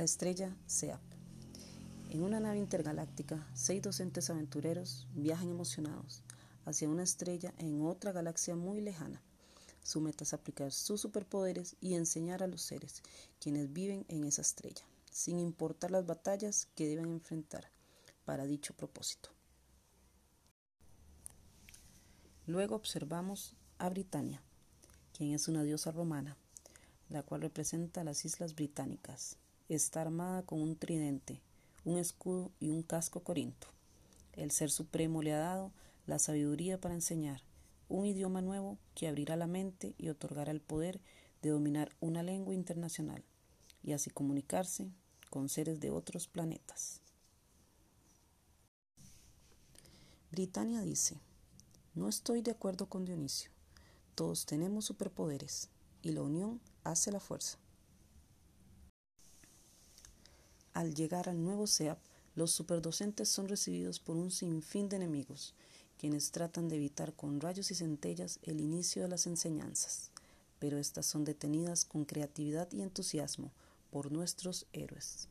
La estrella SEAP. En una nave intergaláctica, seis docentes aventureros viajan emocionados hacia una estrella en otra galaxia muy lejana. Su meta es aplicar sus superpoderes y enseñar a los seres quienes viven en esa estrella, sin importar las batallas que deben enfrentar para dicho propósito. Luego observamos a Britania, quien es una diosa romana, la cual representa las islas británicas. Está armada con un tridente, un escudo y un casco corinto. El Ser Supremo le ha dado la sabiduría para enseñar un idioma nuevo que abrirá la mente y otorgará el poder de dominar una lengua internacional y así comunicarse con seres de otros planetas. Britannia dice, no estoy de acuerdo con Dionisio. Todos tenemos superpoderes y la unión hace la fuerza. Al llegar al nuevo SEAP, los superdocentes son recibidos por un sinfín de enemigos, quienes tratan de evitar con rayos y centellas el inicio de las enseñanzas, pero estas son detenidas con creatividad y entusiasmo por nuestros héroes.